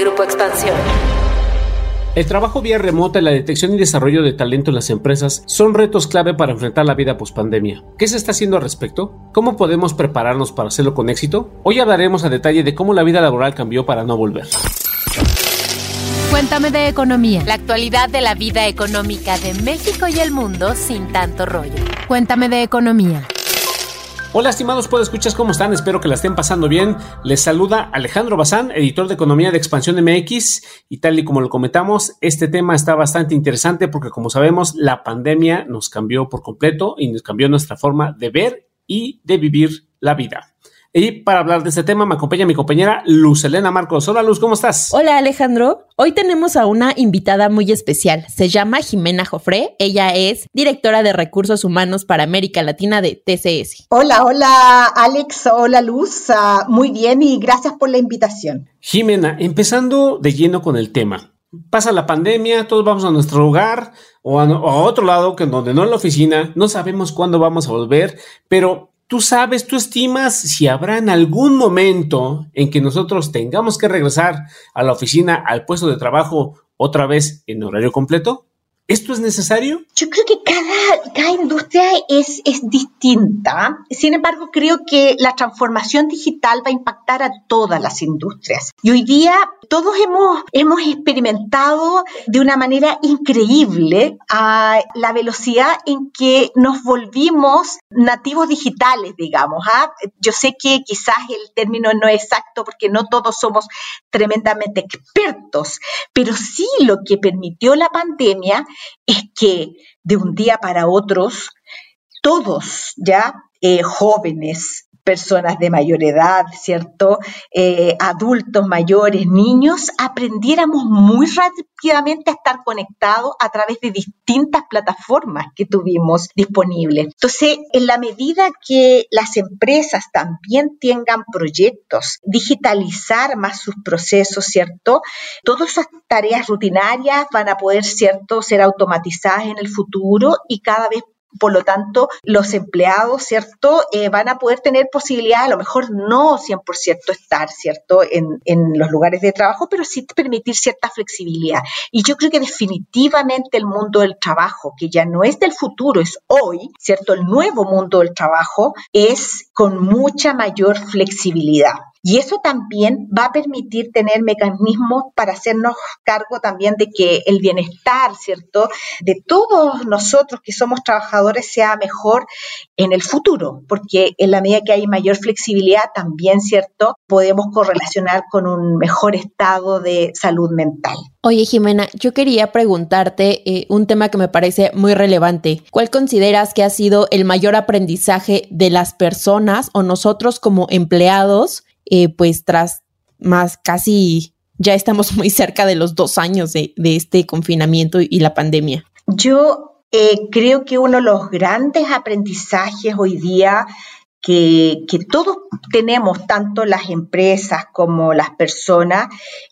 Grupo Expansión. El trabajo vía remota y la detección y desarrollo de talento en las empresas son retos clave para enfrentar la vida pospandemia. ¿Qué se está haciendo al respecto? ¿Cómo podemos prepararnos para hacerlo con éxito? Hoy hablaremos a detalle de cómo la vida laboral cambió para no volver. Cuéntame de economía. La actualidad de la vida económica de México y el mundo sin tanto rollo. Cuéntame de economía. Hola estimados escuchas ¿cómo están? Espero que la estén pasando bien. Les saluda Alejandro Bazán, editor de Economía de Expansión MX y tal y como lo comentamos, este tema está bastante interesante porque como sabemos la pandemia nos cambió por completo y nos cambió nuestra forma de ver y de vivir la vida. Y para hablar de este tema me acompaña mi compañera Luz Elena Marcos. Hola Luz, ¿cómo estás? Hola Alejandro. Hoy tenemos a una invitada muy especial. Se llama Jimena Jofré. Ella es directora de Recursos Humanos para América Latina de TCS. Hola, hola Alex, hola Luz. Ah, muy bien y gracias por la invitación. Jimena, empezando de lleno con el tema. Pasa la pandemia, todos vamos a nuestro hogar o a, a otro lado, que donde no en la oficina, no sabemos cuándo vamos a volver, pero ¿Tú sabes, tú estimas si habrá en algún momento en que nosotros tengamos que regresar a la oficina, al puesto de trabajo otra vez en horario completo? ¿Esto es necesario? Yo creo que cada, cada industria es, es, distinta. Sin embargo, creo que la transformación digital va a impactar a todas las industrias. Y hoy día todos hemos, hemos experimentado de una manera increíble a la velocidad en que nos volvimos nativos digitales, digamos. ¿ah? Yo sé que quizás el término no es exacto porque no todos somos tremendamente expertos, pero sí lo que permitió la pandemia es que de un día para otros, todos ya eh, jóvenes, personas de mayor edad, ¿cierto? Eh, adultos mayores, niños, aprendiéramos muy rápidamente a estar conectados a través de distintas plataformas que tuvimos disponibles. Entonces, en la medida que las empresas también tengan proyectos, digitalizar más sus procesos, ¿cierto? Todas esas tareas rutinarias van a poder, ¿cierto?, ser automatizadas en el futuro y cada vez por lo tanto, los empleados, ¿cierto?, eh, van a poder tener posibilidad, a lo mejor no 100% estar, ¿cierto?, en, en, los lugares de trabajo, pero sí permitir cierta flexibilidad. Y yo creo que definitivamente el mundo del trabajo, que ya no es del futuro, es hoy, ¿cierto?, el nuevo mundo del trabajo es con mucha mayor flexibilidad. Y eso también va a permitir tener mecanismos para hacernos cargo también de que el bienestar, ¿cierto?, de todos nosotros que somos trabajadores sea mejor en el futuro, porque en la medida que hay mayor flexibilidad, también, ¿cierto?, podemos correlacionar con un mejor estado de salud mental. Oye, Jimena, yo quería preguntarte eh, un tema que me parece muy relevante. ¿Cuál consideras que ha sido el mayor aprendizaje de las personas o nosotros como empleados? Eh, pues tras más casi, ya estamos muy cerca de los dos años de, este confinamiento y la pandemia. Yo eh, creo que uno de los grandes aprendizajes hoy día que, que, todos tenemos, tanto las empresas como las personas,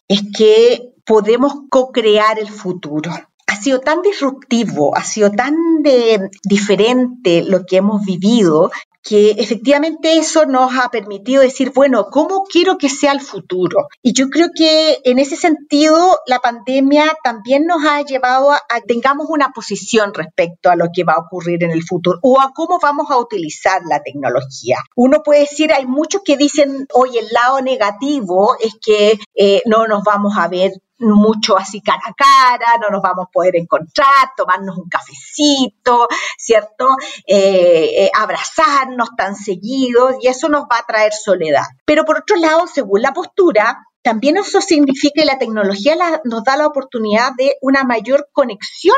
es que podemos co-crear el futuro. Ha sido tan disruptivo, ha sido tan de, diferente lo que hemos vivido, que efectivamente eso nos ha permitido decir, bueno, ¿cómo quiero que sea el futuro? Y yo creo que en ese sentido la pandemia también nos ha llevado a, que tengamos una posición respecto a lo que va a ocurrir en el futuro o a cómo vamos a utilizar la tecnología. Uno puede decir, hay muchos que dicen, oye, el lado negativo es que eh, no nos vamos a ver mucho así cara a cara, no nos vamos a poder encontrar, tomarnos un cafecito, ¿cierto? Eh, eh, abrazarnos tan seguidos y eso nos va a traer soledad. Pero por otro lado, según la postura, también eso significa que la tecnología nos da la oportunidad de una mayor conexión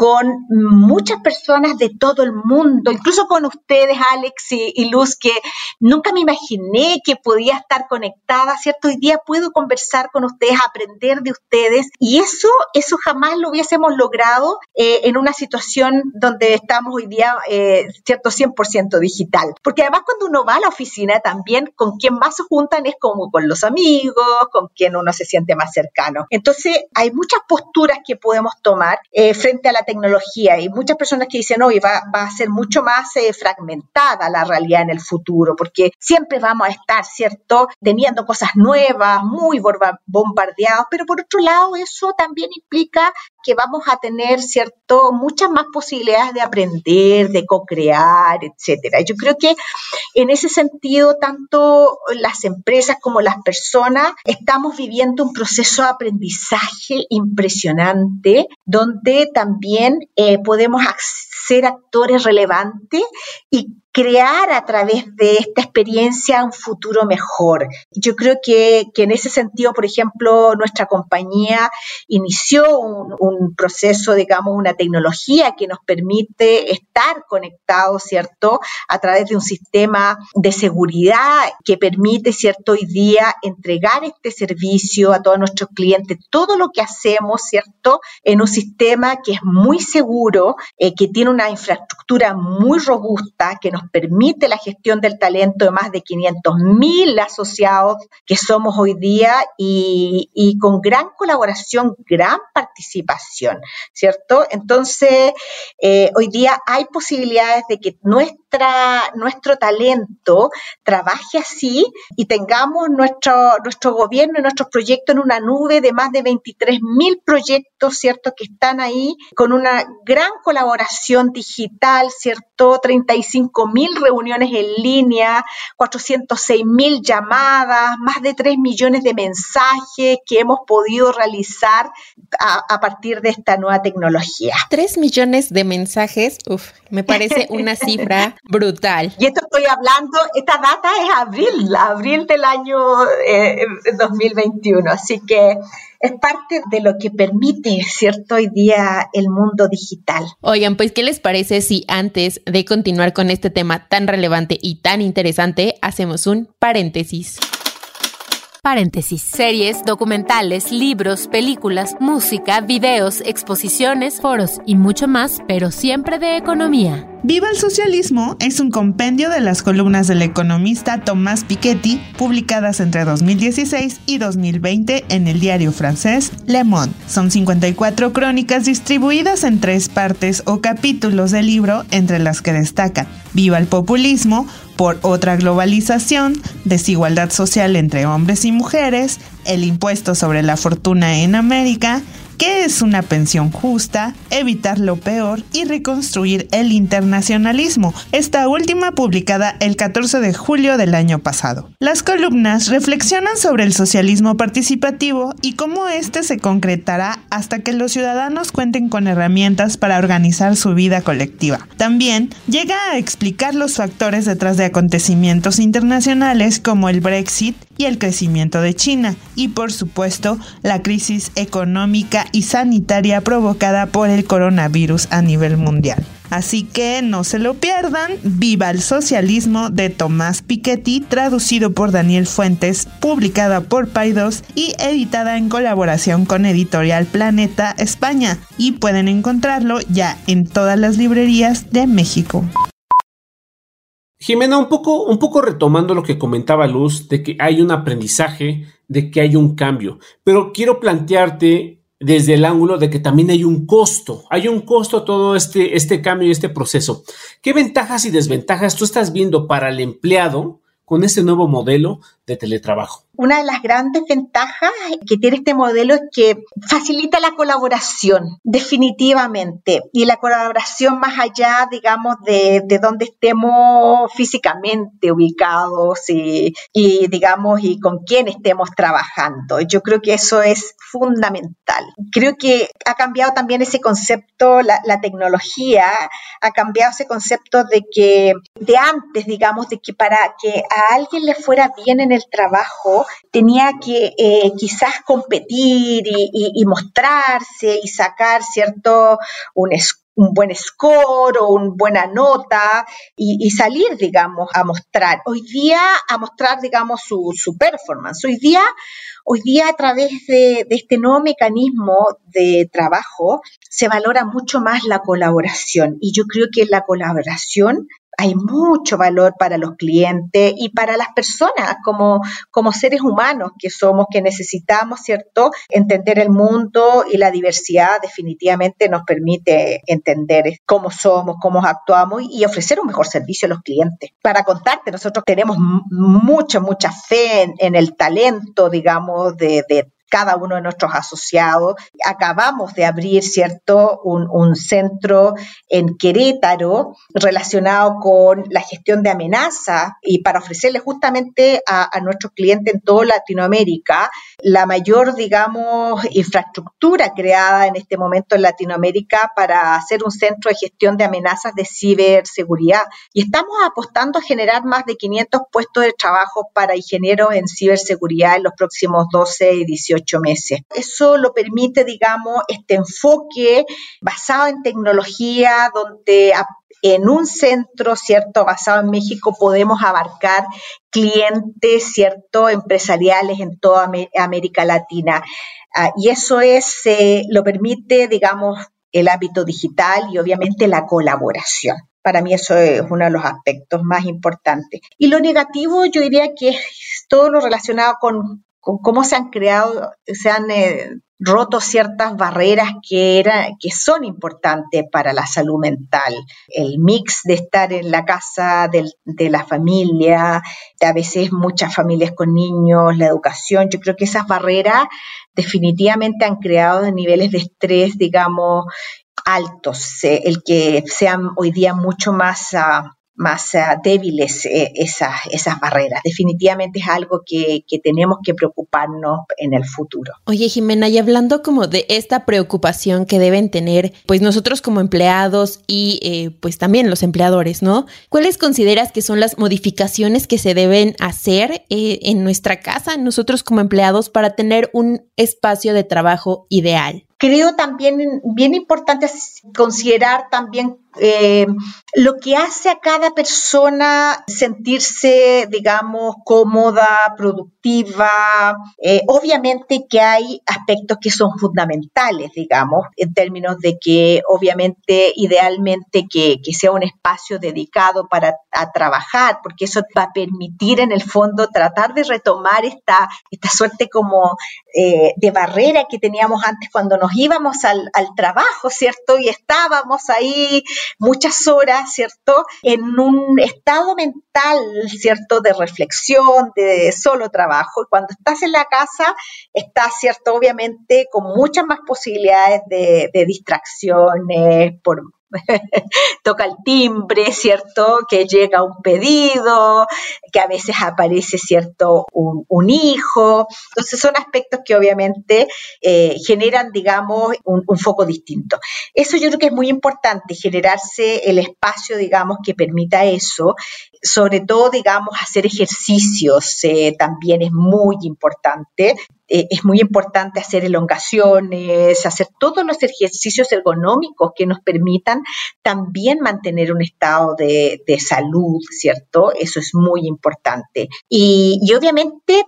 con muchas personas de todo el mundo, incluso con ustedes, Alex y, Luz, que nunca me imaginé que podía estar conectada, ¿cierto? Hoy día puedo conversar con ustedes, aprender de ustedes y eso, eso jamás lo hubiésemos logrado eh, en una situación donde estamos hoy día, eh, ¿cierto? 100% digital. Porque además cuando uno va a la oficina también, con quien más se juntan es como con los amigos, con quien uno se siente más cercano. Entonces, hay muchas posturas que podemos tomar eh, frente a la tecnología y muchas personas que dicen, hoy va, va, a ser mucho más eh, fragmentada la realidad en el futuro, porque siempre vamos a estar, ¿cierto?, teniendo cosas nuevas, muy bombardeados, pero por otro lado, eso también implica que vamos a tener, ¿cierto?, muchas más posibilidades de aprender, de co-crear, etcétera. Yo creo que en ese sentido, tanto las empresas como las personas estamos viviendo un proceso de aprendizaje impresionante, donde también eh, podemos ser actores relevantes y crear a través de esta experiencia un futuro mejor. Yo creo que, en ese sentido, por ejemplo, nuestra compañía inició un, un, proceso, digamos, una tecnología que nos permite estar conectados, ¿cierto?, a través de un sistema de seguridad que permite, ¿cierto?, hoy día entregar este servicio a todos nuestros clientes, todo lo que hacemos, ¿cierto?, en un sistema que es muy seguro, eh, que tiene una infraestructura muy robusta, que nos permite la gestión del talento de más de 500 mil asociados que somos hoy día y, y, con gran colaboración, gran participación, ¿cierto? Entonces, eh, hoy día hay posibilidades de que nuestra, nuestro talento trabaje así y tengamos nuestro, nuestro gobierno y nuestros proyectos en una nube de más de 23 mil proyectos, ¿cierto? Que están ahí con una gran colaboración digital, ¿cierto? 35 mil reuniones en línea, 406 mil llamadas, más de 3 millones de mensajes que hemos podido realizar a, partir de esta nueva tecnología. 3 millones de mensajes, uff, me parece una cifra brutal. Y esto estoy hablando, esta data es abril, abril del año 2021, eh, así que es parte de lo que permite, ¿cierto? Hoy día el mundo digital. Oigan, pues, ¿qué les parece si antes de continuar con este tema tan relevante y tan interesante, hacemos un paréntesis? Paréntesis. Series, documentales, libros, películas, música, videos, exposiciones, foros y mucho más, pero siempre de economía. Viva el socialismo es un compendio de las columnas del economista Tomás Piketty, publicadas entre 2016 y 2020 en el diario francés Le Monde. Son 54 crónicas distribuidas en tres partes o capítulos del libro, entre las que destacan Viva el populismo, por otra globalización, desigualdad social entre hombres y mujeres, el impuesto sobre la fortuna en América, qué es una pensión justa, evitar lo peor y reconstruir el internacionalismo, esta última publicada el 14 de julio del año pasado. Las columnas reflexionan sobre el socialismo participativo y cómo éste se concretará hasta que los ciudadanos cuenten con herramientas para organizar su vida colectiva. También llega a explicar los factores detrás de acontecimientos internacionales como el Brexit y el crecimiento de China y por supuesto la crisis económica y sanitaria provocada por el coronavirus a nivel mundial. Así que no se lo pierdan, Viva el Socialismo de Tomás Piketty, traducido por Daniel Fuentes, publicada por Paidos y editada en colaboración con Editorial Planeta España. Y pueden encontrarlo ya en todas las librerías de México. Jimena, un poco, un poco retomando lo que comentaba Luz, de que hay un aprendizaje, de que hay un cambio, pero quiero plantearte desde el ángulo de que también hay un costo, hay un costo a todo este, este cambio y este proceso. ¿Qué ventajas y desventajas tú estás viendo para el empleado con este nuevo modelo de teletrabajo? Una de las grandes ventajas que tiene este modelo es que facilita la colaboración, definitivamente, y la colaboración más allá, digamos, de, de donde estemos físicamente ubicados y, digamos, y con quién estemos trabajando. Yo creo que eso es fundamental. Creo que ha cambiado también ese concepto, la, la tecnología ha cambiado ese concepto de que, de antes, digamos, de que para que a alguien le fuera bien en el trabajo, tenía que eh, quizás competir y, mostrarse y sacar, ¿cierto?, un, buen score o una buena nota y, salir, digamos, a mostrar. Hoy día, a mostrar, digamos, su, su performance. Hoy día, hoy día a través de, este nuevo mecanismo de trabajo se valora mucho más la colaboración y yo creo que la colaboración hay mucho valor para los clientes y para las personas como, como seres humanos que somos, que necesitamos, ¿cierto? Entender el mundo y la diversidad definitivamente nos permite entender cómo somos, cómo actuamos y ofrecer un mejor servicio a los clientes. Para contarte, nosotros tenemos mucha, mucha fe en, el talento, digamos, de, de cada uno de nuestros asociados. Acabamos de abrir, ¿cierto?, un, centro en Querétaro relacionado con la gestión de amenazas y para ofrecerle justamente a, a nuestros clientes en toda Latinoamérica la mayor, digamos, infraestructura creada en este momento en Latinoamérica para hacer un centro de gestión de amenazas de ciberseguridad. Y estamos apostando a generar más de 500 puestos de trabajo para ingenieros en ciberseguridad en los próximos 12 y 18 meses. Eso lo permite, digamos, este enfoque basado en tecnología, donde en un centro, ¿cierto?, basado en México, podemos abarcar clientes, ¿cierto?, empresariales en toda América Latina. Ah, y eso es, lo permite, digamos, el hábito digital y obviamente la colaboración. Para mí eso es uno de los aspectos más importantes. Y lo negativo yo diría que es todo lo relacionado con cómo se han creado, se han eh, roto ciertas barreras que, era, que son importantes para la salud mental. El mix de estar en la casa de la familia, a veces muchas familias con niños, la educación, yo creo que esas barreras definitivamente han creado niveles de estrés, digamos, altos, eh, el que sean hoy día mucho más... Ah, más eh, débiles eh, esas, esas barreras. Definitivamente es algo que, tenemos que preocuparnos en el futuro. Oye, Jimena, y hablando como de esta preocupación que deben tener, pues nosotros como empleados y eh, pues también los empleadores, ¿no? ¿Cuáles consideras que son las modificaciones que se deben hacer en nuestra casa, nosotros como empleados, para tener un espacio de trabajo ideal? Creo también bien importante considerar también eh, lo que hace a cada persona sentirse, digamos, cómoda, productiva. Eh, obviamente que hay aspectos que son fundamentales, digamos, en términos de que obviamente idealmente que, sea un espacio dedicado para trabajar, porque eso va a permitir en el fondo tratar de retomar esta, esta suerte como eh, de barrera que teníamos antes cuando nos íbamos al, trabajo, ¿cierto? Y estábamos ahí muchas horas, ¿cierto? En un estado mental, ¿cierto? De reflexión, de solo trabajo. Y cuando estás en la casa, estás, ¿cierto? Obviamente con muchas más posibilidades de, de distracciones por toca el timbre, ¿cierto? Que llega un pedido, que a veces aparece, ¿cierto? Un, hijo. Entonces son aspectos que obviamente eh, generan, digamos, un, foco distinto. Eso yo creo que es muy importante, generarse el espacio, digamos, que permita eso. Sobre todo, digamos, hacer ejercicios eh, también es muy importante. Eh, es muy importante hacer elongaciones, hacer todos los ejercicios ergonómicos que nos permitan también mantener un estado de, salud, ¿cierto? Eso es muy importante. Y, y obviamente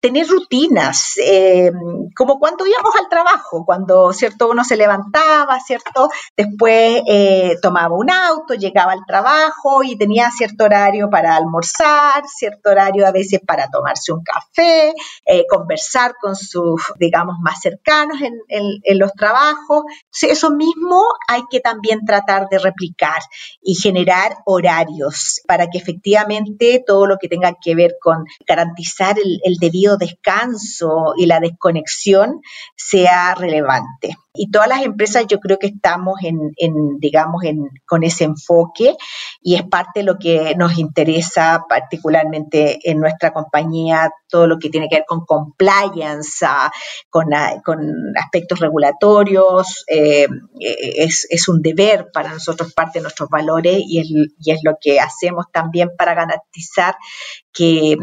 tener rutinas, eh, como cuando íbamos al trabajo, cuando, ¿cierto? Uno se levantaba, ¿cierto? Después eh, tomaba un auto, llegaba al trabajo y tenía cierto horario para almorzar, cierto horario a veces para tomarse un café, eh, conversar con sus, digamos, más cercanos en, los trabajos. Eso mismo hay que también tratar de replicar y generar horarios para que efectivamente todo lo que tenga que ver con garantizar el debido descanso y la desconexión sea relevante. Y todas las empresas yo creo que estamos en, digamos, en, con ese enfoque y es parte de lo que nos interesa particularmente en nuestra compañía, todo lo que tiene que ver con compliance, ah, con, ah, con aspectos regulatorios, eh, es, un deber para nosotros, parte de nuestros valores y es, y es lo que hacemos también para garantizar que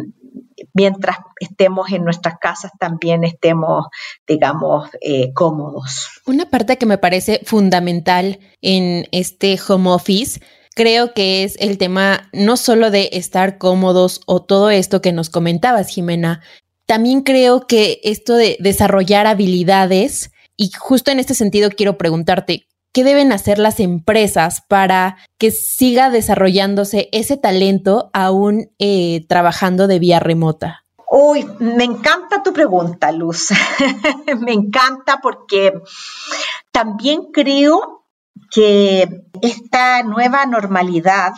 mientras estemos en nuestras casas también estemos, digamos, eh, cómodos. Una parte que me parece fundamental en este home office creo que es el tema no solo de estar cómodos o todo esto que nos comentabas, Jimena, también creo que esto de desarrollar habilidades, y justo en este sentido quiero preguntarte, ¿qué deben hacer las empresas para que siga desarrollándose ese talento aún eh, trabajando de vía remota? Uy, me encanta tu pregunta, Luz. me encanta porque también creo que esta nueva normalidad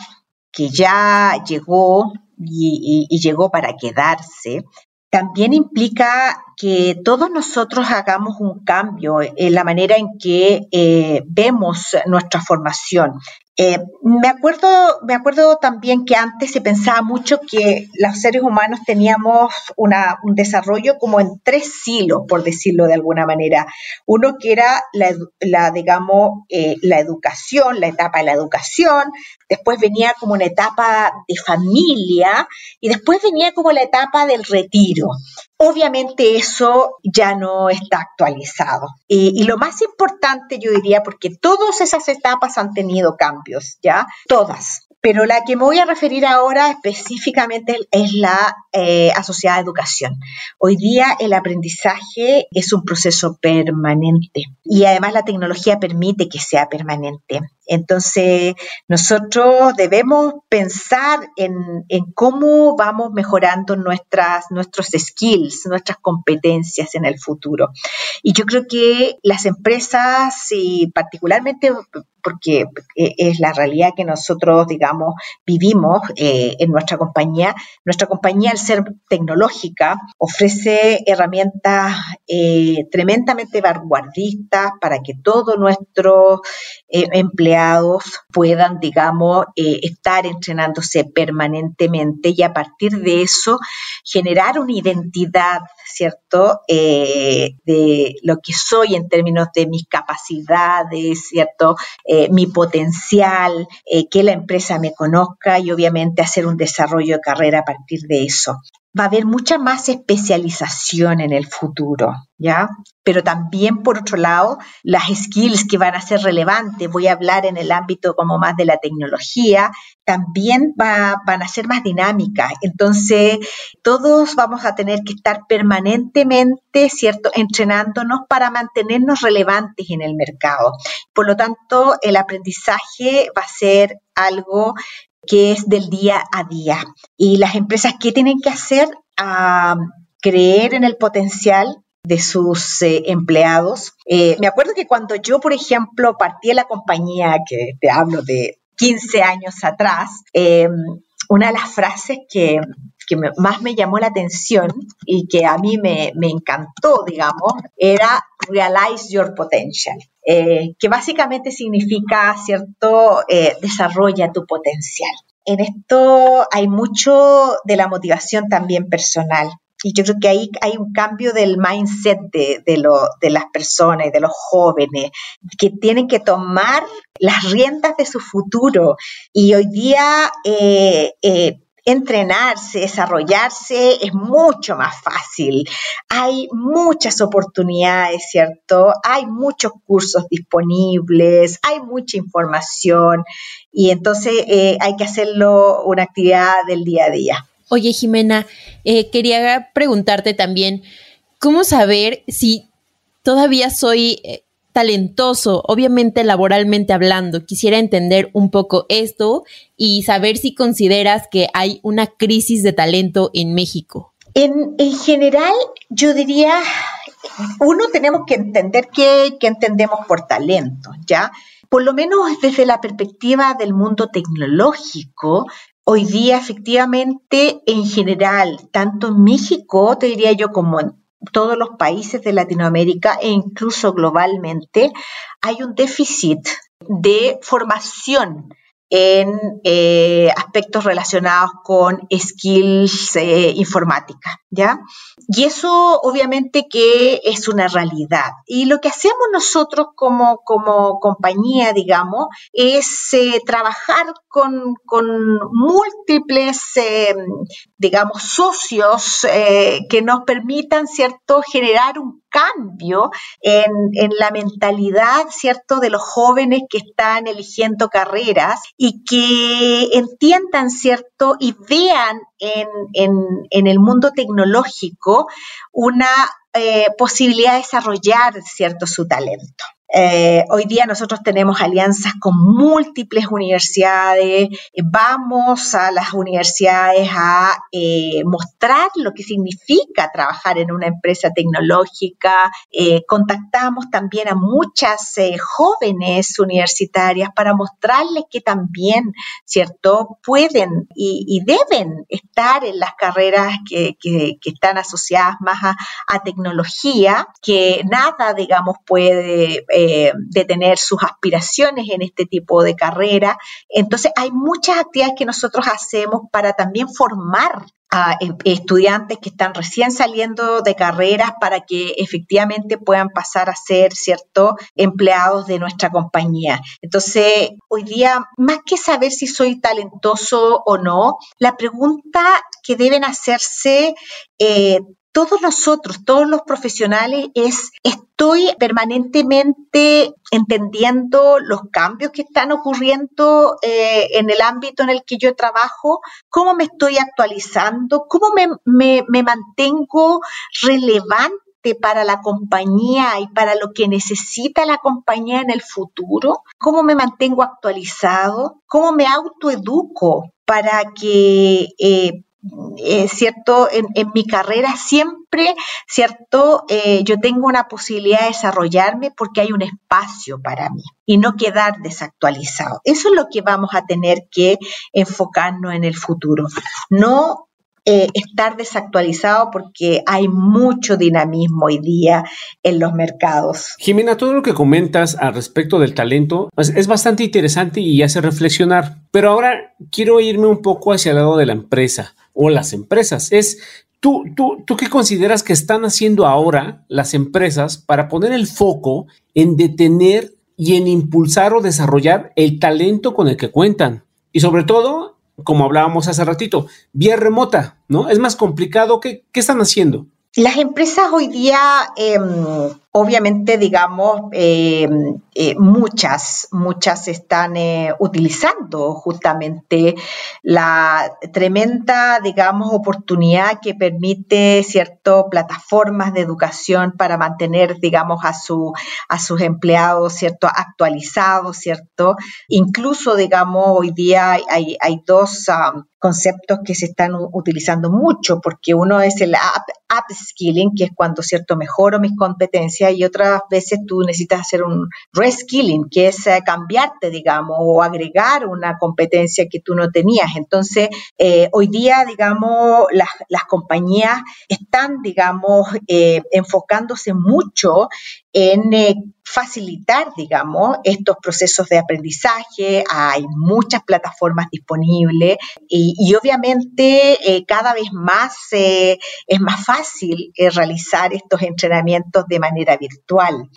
que ya llegó y, llegó para quedarse, también implica que todos nosotros hagamos un cambio en la manera en que eh, vemos nuestra formación. Eh, me, acuerdo, me acuerdo también que antes se pensaba mucho que los seres humanos teníamos una, un desarrollo como en tres silos, por decirlo de alguna manera. Uno que era la, digamos, eh, la educación, la etapa de la educación, después venía como una etapa de familia y después venía como la etapa del retiro. Obviamente eso ya no está actualizado. Y, lo más importante, yo diría, porque todas esas etapas han tenido cambios, ¿ya? Todas. Pero la que me voy a referir ahora específicamente es la eh, asociada a educación. Hoy día el aprendizaje es un proceso permanente y además la tecnología permite que sea permanente. Entonces, nosotros debemos pensar en, cómo vamos mejorando nuestras, nuestros skills, nuestras competencias en el futuro. Y yo creo que las empresas, y particularmente porque es la realidad que nosotros, digamos, vivimos eh, en nuestra compañía. Nuestra compañía, al ser tecnológica, ofrece herramientas eh, tremendamente vanguardistas para que todos nuestros eh, empleados puedan, digamos, eh, estar entrenándose permanentemente y a partir de eso generar una identidad, ¿cierto?, eh, de lo que soy en términos de mis capacidades, ¿cierto?, mi potencial, que la empresa me conozca y obviamente hacer un desarrollo de carrera a partir de eso va a haber mucha más especialización en el futuro, ¿ya? Pero también, por otro lado, las skills que van a ser relevantes, voy a hablar en el ámbito como más de la tecnología, también van a ser más dinámicas. Entonces, todos vamos a tener que estar permanentemente, ¿cierto?, entrenándonos para mantenernos relevantes en el mercado. Por lo tanto, el aprendizaje va a ser algo que es del día a día. Y las empresas, ¿qué tienen que hacer? a creer en el potencial de sus eh, empleados. Eh, me acuerdo que cuando yo, por ejemplo, partí de la compañía, que te hablo de 15 años atrás, em, una de las frases que, más me llamó la atención y que a mí me, me encantó, digamos, era realize your potential. Eh, que básicamente significa, ¿cierto?, eh, desarrolla tu potencial. En esto hay mucho de la motivación también personal. Y yo creo que ahí hay un cambio del mindset de, de, las personas de los jóvenes, que tienen que tomar las riendas de su futuro. Y hoy día eh, entrenarse, desarrollarse es mucho más fácil. Hay muchas oportunidades, ¿cierto? Hay muchos cursos disponibles, hay mucha información y entonces eh, hay que hacerlo una actividad del día a día. Oye, Jimena, eh, quería preguntarte también, ¿cómo saber si todavía soy eh, talentoso, obviamente laboralmente hablando. Quisiera entender un poco esto y saber si consideras que hay una crisis de talento en México. En, general, yo diría, uno tenemos que entender qué, qué entendemos por talento, ¿ya? Por lo menos desde la perspectiva del mundo tecnológico, Hoy día, efectivamente, en general, tanto en México, te diría yo, como en todos los países de Latinoamérica e incluso globalmente, hay un déficit de formación en eh, aspectos relacionados con skills eh, informática, ¿ya? Y eso obviamente que es una realidad. Y lo que hacemos nosotros como, como compañía, digamos, es eh, trabajar con, múltiples, digamos, socios que nos permitan, ¿cierto?, generar un cambio en, en, la mentalidad, ¿cierto?, de los jóvenes que están eligiendo carreras y que entiendan, ¿cierto?, y vean en, en, el mundo tecnológico una eh, posibilidad de desarrollar, ¿cierto?, su talento. Eh, hoy día nosotros tenemos alianzas con múltiples universidades, vamos a las universidades a eh, mostrar lo que significa trabajar en una empresa tecnológica, eh, contactamos también a muchas jóvenes universitarias para mostrarles que también, ¿cierto?, pueden y, deben estar en las carreras que, están asociadas más a tecnología, que nada, digamos, puede eh, de tener sus aspiraciones en este tipo de carrera. Entonces, hay muchas actividades que nosotros hacemos para también formar a e, estudiantes que están recién saliendo de carreras para que efectivamente puedan pasar a ser, ¿cierto?, empleados de nuestra compañía. Entonces, hoy día, más que saber si soy talentoso o no, la pregunta que deben hacerse eh, todos nosotros, todos los profesionales, es estoy permanentemente entendiendo los cambios que están ocurriendo eh, en el ámbito en el que yo trabajo, cómo me estoy actualizando, cómo me, mantengo relevante para la compañía y para lo que necesita la compañía en el futuro, cómo me mantengo actualizado, cómo me autoeduco para que eh, eh, ¿cierto? En, mi carrera siempre, ¿cierto? Eh, yo tengo una posibilidad de desarrollarme porque hay un espacio para mí y no quedar desactualizado. Eso es lo que vamos a tener que enfocarnos en el futuro. No eh, estar desactualizado porque hay mucho dinamismo hoy día en los mercados. Jimena, todo lo que comentas al respecto del talento pues, es bastante interesante y hace reflexionar, pero ahora quiero irme un poco hacia el lado de la empresa o las empresas. Es ¿Tú, tú, ¿Tú qué consideras que están haciendo ahora las empresas para poner el foco en detener y en impulsar o desarrollar el talento con el que cuentan? Y sobre todo, como hablábamos hace ratito, vía remota, ¿no? Es más complicado. ¿Qué, qué están haciendo? Las empresas hoy día, em, obviamente, digamos, em, eh, muchas, muchas están eh, utilizando justamente la tremenda, digamos, oportunidad que permite, ¿cierto?, plataformas de educación para mantener, digamos, a, su, a sus empleados, ¿cierto?, actualizados, ¿cierto? Incluso, digamos, hoy día hay, dos conceptos que se están utilizando mucho, porque uno es el upskilling, que es cuando, ¿cierto?, mejoro mis competencias y otras veces tú necesitas hacer un reskilling, que es eh, cambiarte, digamos, o agregar una competencia que tú no tenías. Entonces, eh, hoy día, digamos, las, compañías están, digamos, eh, enfocándose mucho en facilitar, digamos, estos procesos de aprendizaje. Hay muchas plataformas disponibles y, obviamente eh, cada vez más eh, es más fácil eh, realizar estos entrenamientos de manera virtual.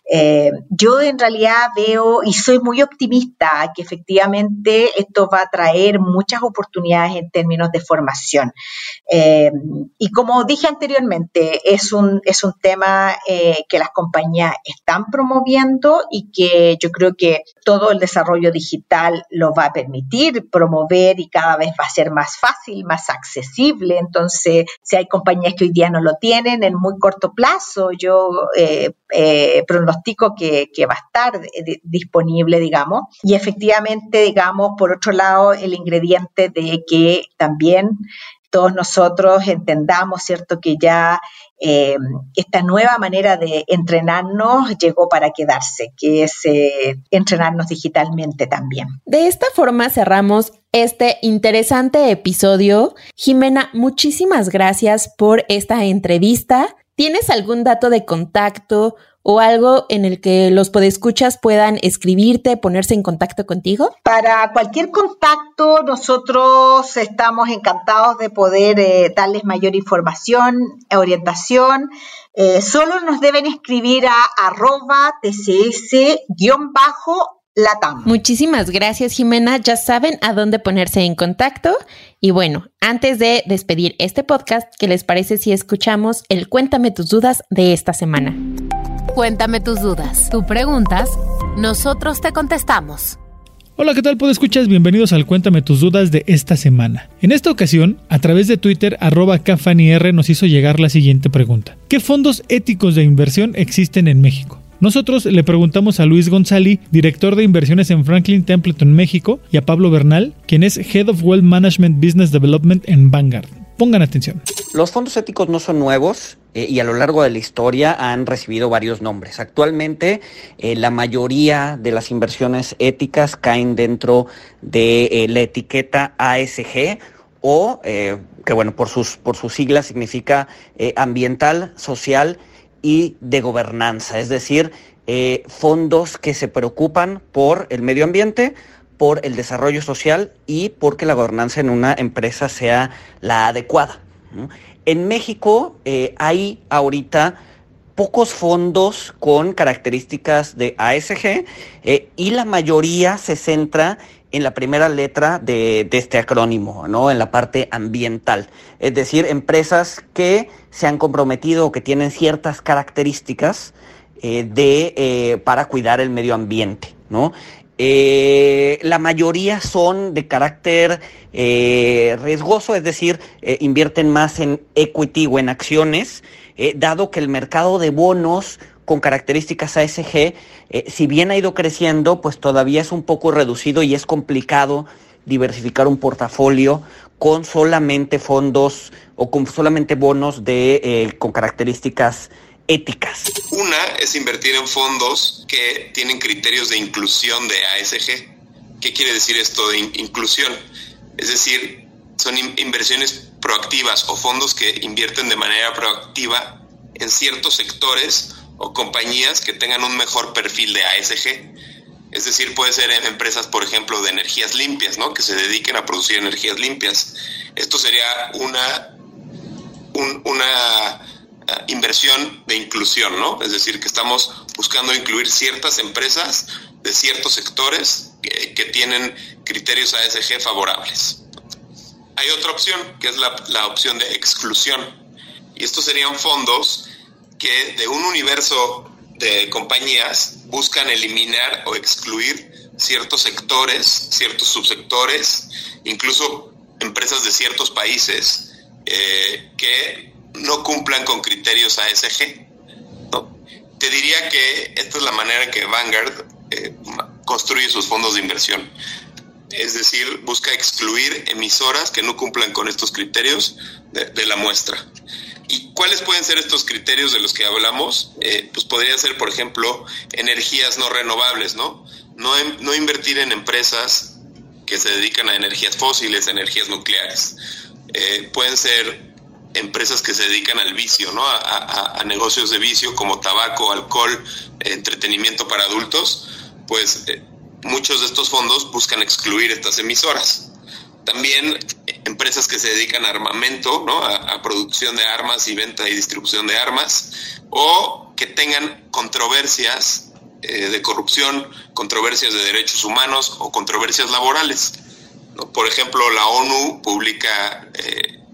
yo en realidad veo y soy muy optimista que efectivamente esto va a traer muchas oportunidades en términos de formación. y como dije anteriormente, es un, es un tema que las compañías están promoviendo y que yo creo que todo el desarrollo digital lo va a permitir promover y cada vez va a ser más fácil, más accesible. Entonces, si hay compañías que hoy día no lo tienen en muy corto plazo, yo eh, eh, pronostico que, va a estar disponible, digamos. Y efectivamente, digamos, por otro lado, el ingrediente de que también todos nosotros entendamos, ¿cierto?, que ya eh, esta nueva manera de entrenarnos llegó para quedarse, que es eh, entrenarnos digitalmente también. De esta forma cerramos este interesante episodio. Jimena, muchísimas gracias por esta entrevista. ¿Tienes algún dato de contacto o algo en el que los podescuchas puedan escribirte, ponerse en contacto contigo? Para cualquier contacto, nosotros estamos encantados de poder eh, darles mayor información, orientación. Eh, solo nos deben escribir a arroba tcs-bajo Latam. Muchísimas gracias, Jimena. Ya saben a dónde ponerse en contacto. Y bueno, antes de despedir este podcast, ¿qué les parece si escuchamos el Cuéntame tus dudas de esta semana? Cuéntame tus dudas. Tú preguntas, nosotros te contestamos. Hola, ¿qué tal? ¿Puedo escuchas? Bienvenidos al Cuéntame tus dudas de esta semana. En esta ocasión, a través de Twitter, arroba nos hizo llegar la siguiente pregunta. ¿Qué fondos éticos de inversión existen en México? Nosotros le preguntamos a Luis González, director de inversiones en Franklin Templeton México, y a Pablo Bernal, quien es Head of Wealth Management Business Development en Vanguard. Pongan atención. Los fondos éticos no son nuevos eh, y a lo largo de la historia han recibido varios nombres. Actualmente eh, la mayoría de las inversiones éticas caen dentro de eh, la etiqueta ASG o que bueno, por sus, por sus siglas significa ambiental, social y de gobernanza, es decir, fondos que se preocupan por el medio ambiente, por el desarrollo social y porque la gobernanza en una empresa sea la adecuada. En México eh, hay ahorita pocos fondos con características de ASG eh, y la mayoría se centra en la primera letra de, este acrónimo, ¿no? En la parte ambiental. Es decir, empresas que se han comprometido o que tienen ciertas características eh, de, para cuidar el medio ambiente, ¿no? Eh, la mayoría son de carácter eh, riesgoso, es decir, eh, invierten más en equity o en acciones, dado que el mercado de bonos con características ASG, si bien ha ido creciendo, pues todavía es un poco reducido y es complicado diversificar un portafolio con solamente fondos o con solamente bonos de, con características éticas. Una es invertir en fondos que tienen criterios de inclusión de ASG. ¿Qué quiere decir esto de inclusión? Es decir, son inversiones proactivas o fondos que invierten de manera proactiva en ciertos sectores o compañías que tengan un mejor perfil de ASG. Es decir, puede ser en empresas, por ejemplo, de energías limpias, ¿no? Que se dediquen a producir energías limpias. Esto sería una, una inversión de inclusión, ¿no? Es decir, que estamos buscando incluir ciertas empresas de ciertos sectores que, tienen criterios ASG favorables. Hay otra opción, que es la, opción de exclusión. Y estos serían fondos que de un universo de compañías buscan eliminar o excluir ciertos sectores, ciertos subsectores, incluso empresas de ciertos países eh, que no cumplan con criterios ASG. Te diría que esta es la manera en que Vanguard eh, construye sus fondos de inversión. Es decir, busca excluir emisoras que no cumplan con estos criterios de, la muestra. ¿Y cuáles pueden ser estos criterios de los que hablamos? Eh, pues podría ser, por ejemplo, energías no renovables, ¿no? No, no invertir en empresas que se dedican a energías fósiles, energías nucleares. Eh, pueden ser empresas que se dedican al vicio, ¿no? A, negocios de vicio como tabaco, alcohol, entretenimiento para adultos, pues eh, muchos de estos fondos buscan excluir estas emisoras. También eh, empresas que se dedican a armamento, ¿no? A, producción de armas y venta y distribución de armas, o que tengan controversias eh, de corrupción, controversias de derechos humanos o controversias laborales. Por ejemplo, la ONU publica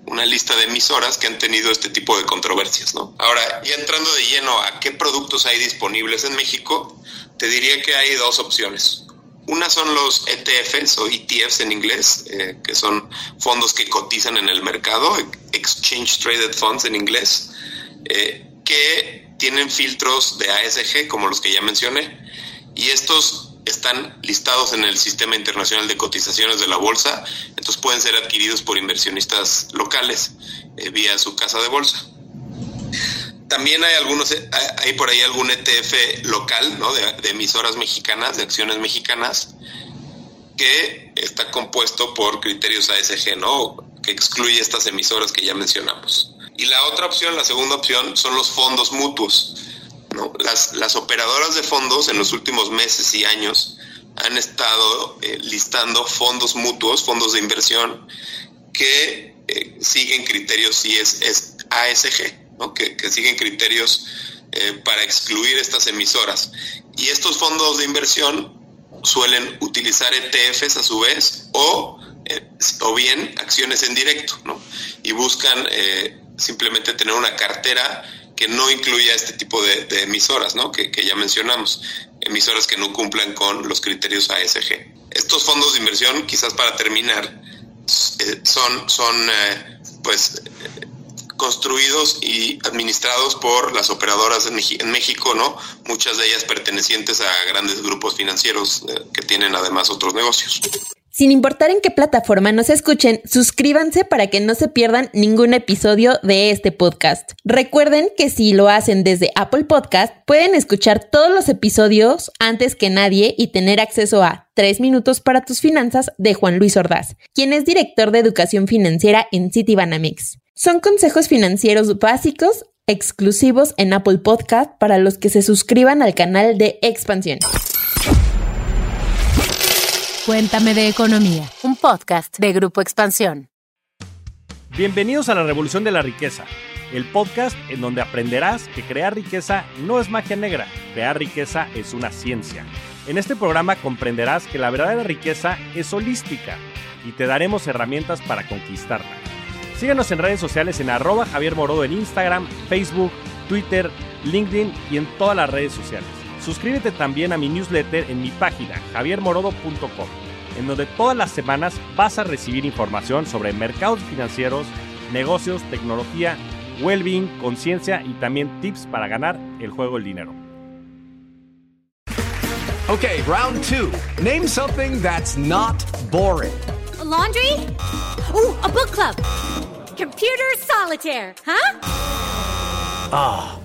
una lista de emisoras que han tenido este tipo de controversias, ¿no? Ahora, ya entrando de lleno a qué productos hay disponibles en México, te diría que hay dos opciones. Una son los ETFs o ETFs en inglés, eh, que son fondos que cotizan en el mercado, Exchange Traded Funds en inglés, eh, que tienen filtros de ASG, como los que ya mencioné, y estos están listados en el Sistema Internacional de Cotizaciones de la Bolsa, entonces pueden ser adquiridos por inversionistas locales eh, vía su casa de bolsa. También hay algunos, eh, hay por ahí algún ETF local, ¿no? De, emisoras mexicanas, de acciones mexicanas, que está compuesto por criterios ASG, ¿no? Que excluye estas emisoras que ya mencionamos. Y la otra opción, la segunda opción, son los fondos mutuos las, operadoras de fondos en los últimos meses y años han estado eh, listando fondos mutuos, fondos de inversión, que eh, siguen criterios si es ASG, que, siguen criterios eh, para excluir estas emisoras. Y estos fondos de inversión suelen utilizar ETFs a su vez o, o bien acciones en directo, y buscan simplemente tener una cartera que no incluya este tipo de, emisoras. Que, ya mencionamos, emisoras que no cumplan con los criterios ASG. Estos fondos de inversión, quizás para terminar, eh, son, son eh, pues, construidos y administrados por las operadoras en, México, ¿no? Muchas de ellas pertenecientes a grandes grupos financieros eh, que tienen además otros negocios. Sin importar en qué plataforma nos escuchen, suscríbanse para que no se pierdan ningún episodio de este podcast. Recuerden que si lo hacen desde Apple Podcast, pueden escuchar todos los episodios antes que nadie y tener acceso a 3 minutos para tus finanzas de Juan Luis Ordaz, quien es director de educación financiera en Citibanamex. Son consejos financieros básicos exclusivos en Apple Podcast para los que se suscriban al canal de Expansión. Cuéntame de Economía, un podcast de Grupo Expansión. Bienvenidos a la Revolución de la Riqueza, el podcast en donde aprenderás que crear riqueza no es magia negra, crear riqueza es una ciencia. En este programa comprenderás que la verdadera riqueza es holística y te daremos herramientas para conquistarla. Síguenos en redes sociales en arroba Javier Morodo en Instagram, Facebook, Twitter, LinkedIn y en todas las redes sociales. Suscríbete también a mi newsletter en mi página javiermorodo.com, en donde todas las semanas vas a recibir información sobre mercados financieros, negocios, tecnología, well-being, conciencia y también tips para ganar el juego del dinero. Okay, round two. Name something that's not boring. laundry? Ooh, a book club. Computer solitaire, huh? Ah.